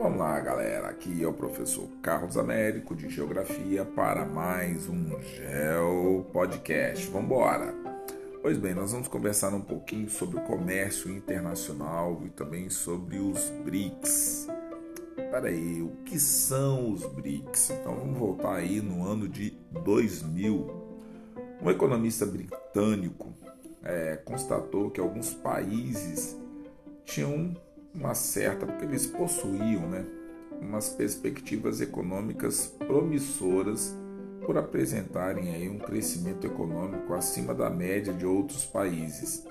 Vamos lá, galera. Aqui é o professor Carlos Américo de Geografia para mais um Geo Podcast. Vamos embora. Pois bem, nós vamos conversar um pouquinho sobre o comércio internacional e também sobre os BRICS. Peraí, o que são os BRICS? Então vamos voltar aí no ano de 2000. Um economista britânico é, constatou que alguns países tinham uma certa, porque eles possuíam né, umas perspectivas econômicas promissoras por apresentarem aí um crescimento econômico acima da média de outros países.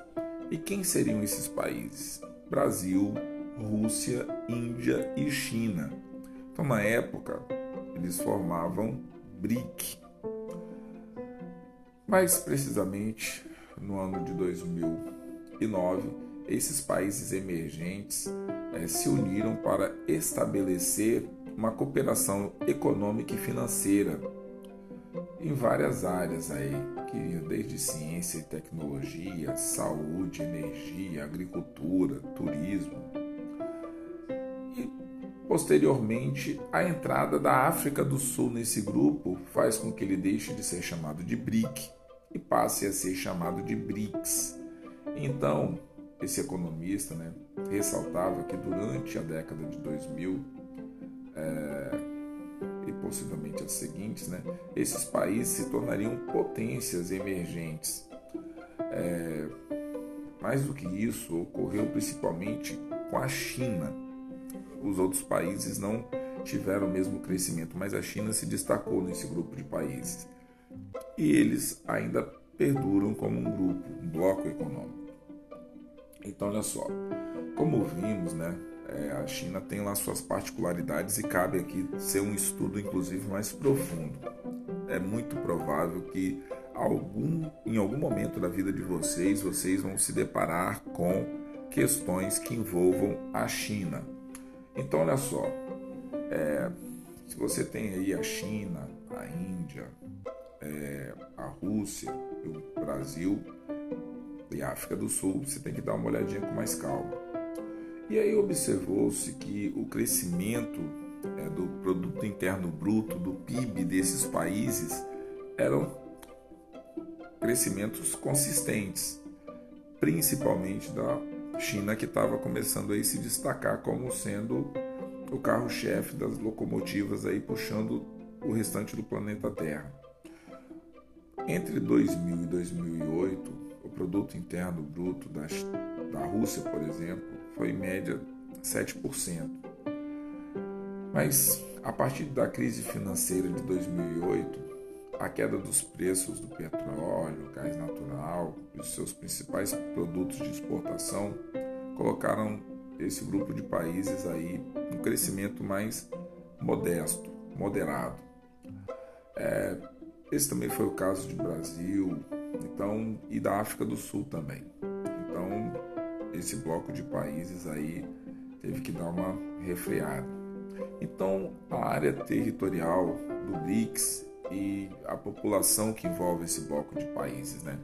E quem seriam esses países? Brasil, Rússia, Índia e China. Então, na época, eles formavam BRIC. Mais precisamente, no ano de 2009, esses países emergentes eh, se uniram para estabelecer uma cooperação econômica e financeira em várias áreas aí, que iam desde ciência e tecnologia, saúde, energia, agricultura, turismo. E posteriormente, a entrada da África do Sul nesse grupo faz com que ele deixe de ser chamado de BRIC e passe a ser chamado de BRICS. Então, esse economista né, ressaltava que durante a década de 2000 é, e possivelmente as seguintes, né, esses países se tornariam potências emergentes. É, mais do que isso, ocorreu principalmente com a China. Os outros países não tiveram o mesmo crescimento, mas a China se destacou nesse grupo de países. E eles ainda perduram como um grupo, um bloco econômico. Então, olha só, como vimos, né, é, a China tem lá suas particularidades e cabe aqui ser um estudo, inclusive, mais profundo. É muito provável que algum, em algum momento da vida de vocês, vocês vão se deparar com questões que envolvam a China. Então, olha só, é, se você tem aí a China, a Índia, é, a Rússia, o Brasil, e África do Sul, você tem que dar uma olhadinha com mais calma. E aí observou-se que o crescimento é, do produto interno bruto, do PIB desses países, eram crescimentos consistentes, principalmente da China, que estava começando a se destacar como sendo o carro-chefe das locomotivas aí puxando o restante do planeta Terra. Entre 2000 e 2008, o produto interno bruto da, da Rússia, por exemplo, foi em média 7%. Mas a partir da crise financeira de 2008, a queda dos preços do petróleo, gás natural e os seus principais produtos de exportação colocaram esse grupo de países aí um crescimento mais modesto, moderado. É, esse também foi o caso de Brasil, então e da África do Sul também. Então esse bloco de países aí teve que dar uma refreada. Então a área territorial do BRICS e a população que envolve esse bloco de países, né?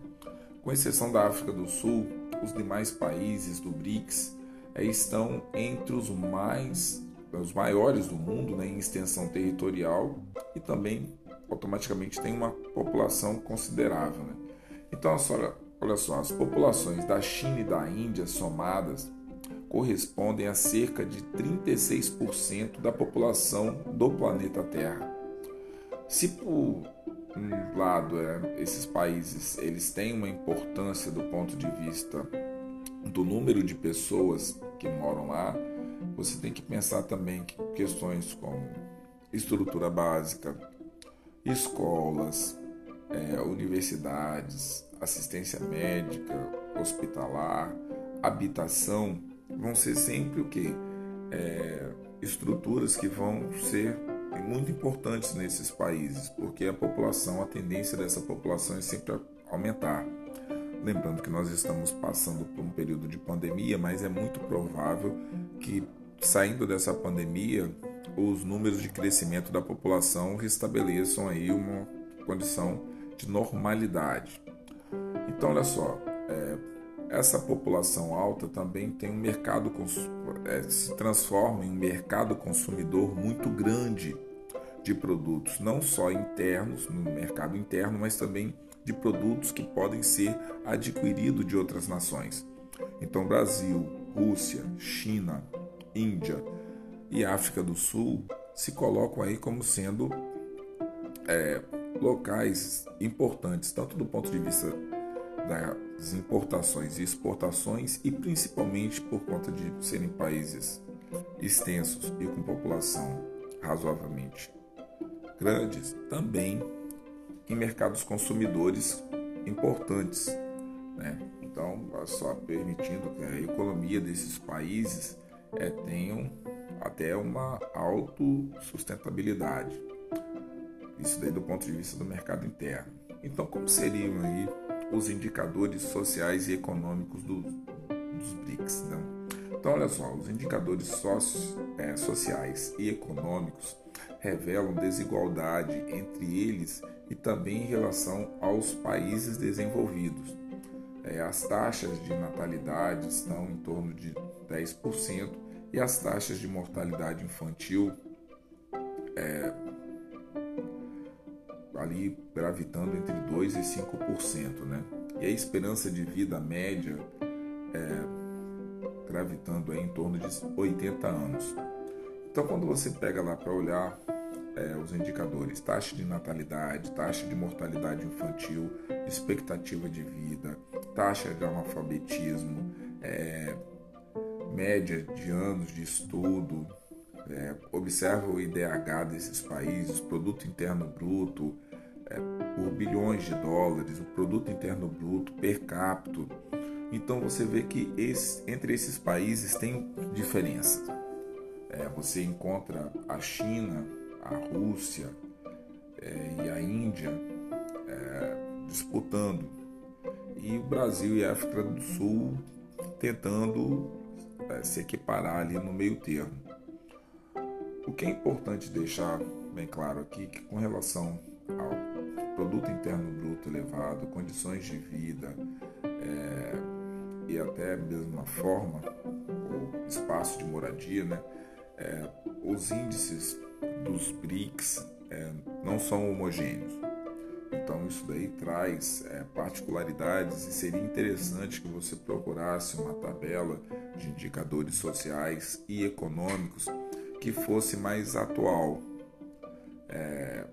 Com exceção da África do Sul, os demais países do BRICS é, estão entre os mais os maiores do mundo né, em extensão territorial e também automaticamente tem uma população considerável. Né? Então, olha só, as populações da China e da Índia somadas correspondem a cerca de 36% da população do planeta Terra. Se por um lado é, esses países eles têm uma importância do ponto de vista do número de pessoas que moram lá, você tem que pensar também que questões como estrutura básica, escolas, é, universidades, assistência médica, hospitalar, habitação, vão ser sempre o que? É, estruturas que vão ser muito importantes nesses países, porque a população, a tendência dessa população é sempre aumentar. Lembrando que nós estamos passando por um período de pandemia, mas é muito provável que saindo dessa pandemia, os números de crescimento da população restabeleçam aí uma condição de normalidade. Então, olha só, é, essa população alta também tem um mercado é, se transforma em um mercado consumidor muito grande de produtos, não só internos no mercado interno, mas também de produtos que podem ser adquiridos de outras nações. Então, Brasil, Rússia, China, Índia e África do Sul se colocam aí como sendo é, locais importantes, tanto do ponto de vista das importações e exportações, e principalmente por conta de serem países extensos e com população razoavelmente grandes, também em mercados consumidores importantes. Né? Então, só permitindo que a economia desses países é, tenham até uma autossustentabilidade. Isso daí do ponto de vista do mercado interno. Então, como seriam aí os indicadores sociais e econômicos do, dos BRICS? Né? Então, olha só, os indicadores soci, é, sociais e econômicos revelam desigualdade entre eles e também em relação aos países desenvolvidos. É, as taxas de natalidade estão em torno de 10% e as taxas de mortalidade infantil é, ali gravitando entre 2% e 5%. Né? E a esperança de vida média é, gravitando em torno de 80 anos. Então, quando você pega lá para olhar é, os indicadores, taxa de natalidade, taxa de mortalidade infantil, expectativa de vida, taxa de analfabetismo, é, média de anos de estudo, é, observa o IDH desses países, produto interno bruto, é, por bilhões de dólares, o produto interno bruto per capita. Então você vê que esse, entre esses países tem diferenças. É, você encontra a China, a Rússia é, e a Índia é, disputando, e o Brasil e a África do Sul tentando é, se equiparar ali no meio termo. O que é importante deixar bem claro aqui é que com relação ao produto interno bruto elevado, condições de vida é, e até mesmo a forma, o espaço de moradia, né? é, os índices dos BRICS é, não são homogêneos. Então isso daí traz é, particularidades e seria interessante que você procurasse uma tabela de indicadores sociais e econômicos que fosse mais atual. É,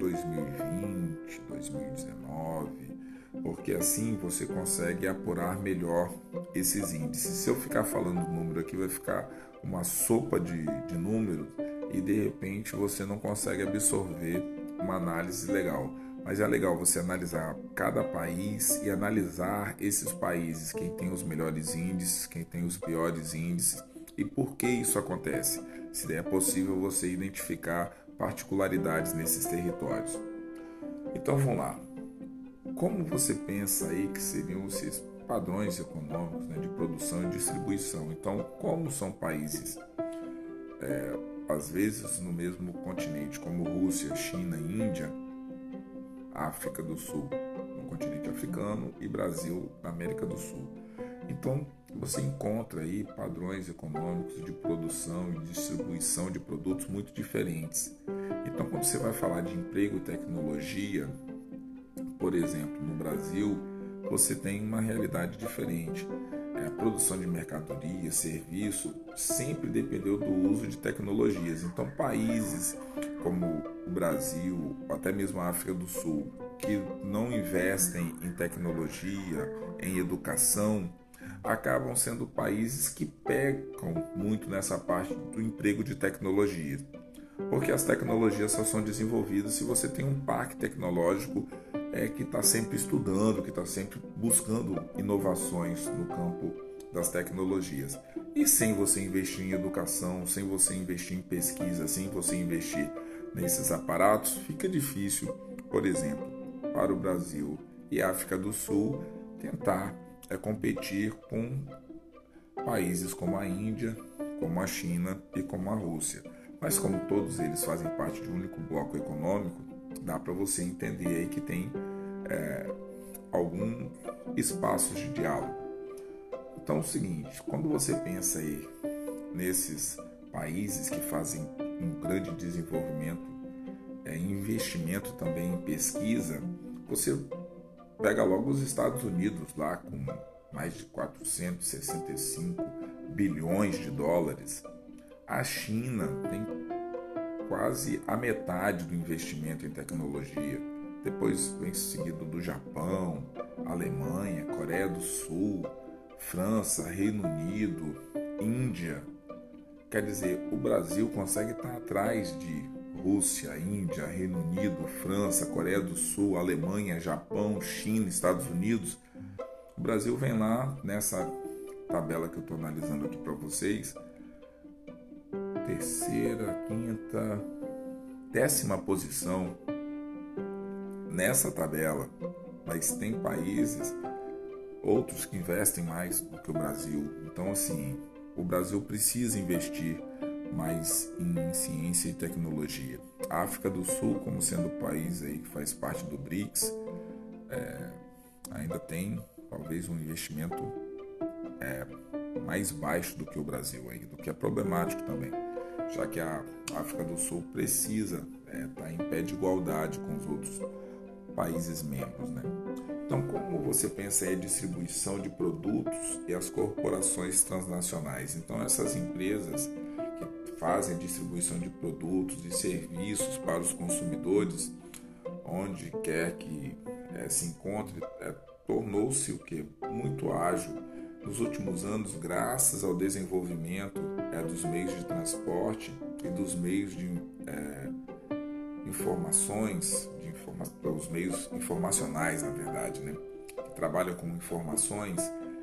2020, 2019, porque assim você consegue apurar melhor esses índices. Se eu ficar falando número aqui, vai ficar uma sopa de, de números e de repente você não consegue absorver uma análise legal. Mas é legal você analisar cada país e analisar esses países, quem tem os melhores índices, quem tem os piores índices e por que isso acontece. Se é possível você identificar particularidades nesses territórios. Então vamos lá. Como você pensa aí que seriam esses padrões econômicos né, de produção e distribuição? Então, como são países, é, às vezes no mesmo continente, como Rússia, China, Índia, África do Sul, no continente africano, e Brasil, na América do Sul. Então, você encontra aí padrões econômicos de produção e distribuição de produtos muito diferentes. Então, quando você vai falar de emprego e tecnologia, por exemplo, no Brasil, você tem uma realidade diferente. É, a produção de mercadoria, serviço, sempre dependeu do uso de tecnologias. Então, países como o Brasil, até mesmo a África do Sul, que não investem em tecnologia, em educação, acabam sendo países que pecam muito nessa parte do emprego de tecnologia. Porque as tecnologias só são desenvolvidas se você tem um parque tecnológico é, que está sempre estudando, que está sempre buscando inovações no campo das tecnologias. E sem você investir em educação, sem você investir em pesquisa, sem você investir nesses aparatos, fica difícil, por exemplo, para o Brasil e África do Sul tentar é, competir com países como a Índia, como a China e como a Rússia. Mas como todos eles fazem parte de um único bloco econômico, dá para você entender aí que tem é, algum espaço de diálogo. Então é o seguinte, quando você pensa aí nesses países que fazem um grande desenvolvimento, é, investimento também em pesquisa, você pega logo os Estados Unidos lá com mais de 465 bilhões de dólares. A China tem quase a metade do investimento em tecnologia. Depois vem seguido do Japão, Alemanha, Coreia do Sul, França, Reino Unido, Índia. Quer dizer, o Brasil consegue estar atrás de Rússia, Índia, Reino Unido, França, Coreia do Sul, Alemanha, Japão, China, Estados Unidos. O Brasil vem lá nessa tabela que eu estou analisando aqui para vocês. Terceira, quinta, décima posição nessa tabela. Mas tem países, outros que investem mais do que o Brasil. Então, assim, o Brasil precisa investir mais em ciência e tecnologia. A África do Sul, como sendo o país aí que faz parte do BRICS, é, ainda tem talvez um investimento é, mais baixo do que o Brasil aí, do que é problemático também, já que a África do Sul precisa estar é, tá em pé de igualdade com os outros países membros, né? Então, como você pensa em distribuição de produtos e as corporações transnacionais? Então, essas empresas que fazem distribuição de produtos e serviços para os consumidores, onde quer que é, se encontre, é, tornou-se o que muito ágil nos últimos anos, graças ao desenvolvimento é, dos meios de transporte e dos meios de é, informações, de informa os meios informacionais, na verdade, né, que trabalham com informações,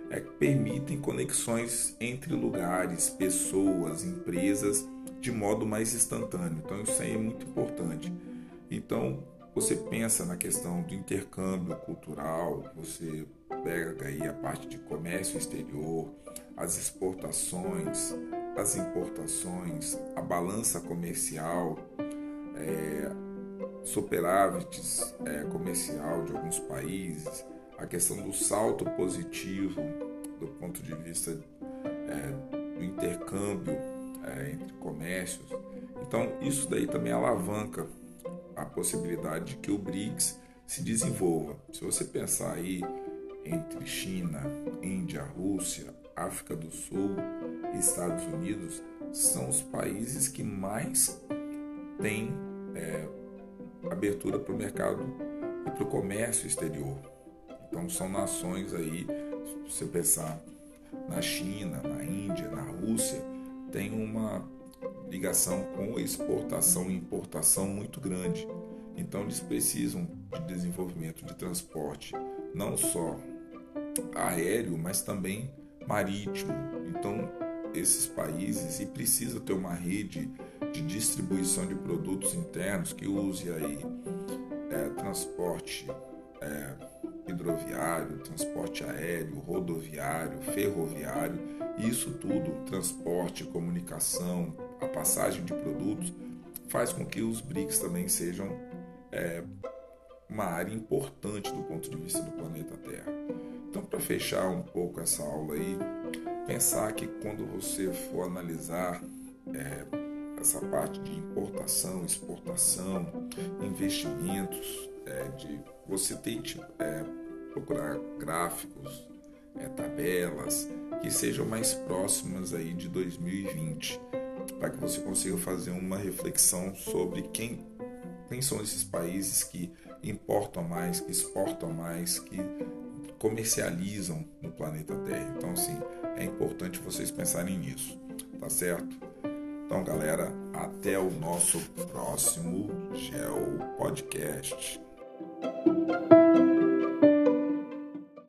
é, permitem conexões entre lugares, pessoas, empresas de modo mais instantâneo. Então isso aí é muito importante. Então você pensa na questão do intercâmbio cultural, você pega aí a parte de comércio exterior, as exportações, as importações, a balança comercial, é, superávites é, comercial de alguns países, a questão do salto positivo do ponto de vista é, do intercâmbio é, entre comércios. Então, isso daí também alavanca a possibilidade de que o BRICS se desenvolva. Se você pensar aí entre China, Índia, Rússia, África do Sul e Estados Unidos, são os países que mais têm é, abertura para o mercado e para o comércio exterior. Então são nações aí, se você pensar na China, na Índia, na Rússia, tem uma ligação com exportação e importação muito grande. Então eles precisam de desenvolvimento de transporte, não só aéreo, mas também marítimo. Então esses países e precisa ter uma rede de distribuição de produtos internos que use aí é, transporte é, hidroviário, transporte aéreo, rodoviário, ferroviário, isso tudo, transporte, comunicação, a passagem de produtos, faz com que os BRICS também sejam é, uma área importante do ponto de vista do planeta Terra. Então, para fechar um pouco essa aula aí, pensar que quando você for analisar é, essa parte de importação, exportação, investimentos, é, de você tente é, procurar gráficos, é, tabelas que sejam mais próximas aí de 2020, para que você consiga fazer uma reflexão sobre quem, quem são esses países que importam mais, que exportam mais, que comercializam no planeta Terra. Então, assim, é importante vocês pensarem nisso, tá certo? Então, galera, até o nosso próximo Geo Podcast.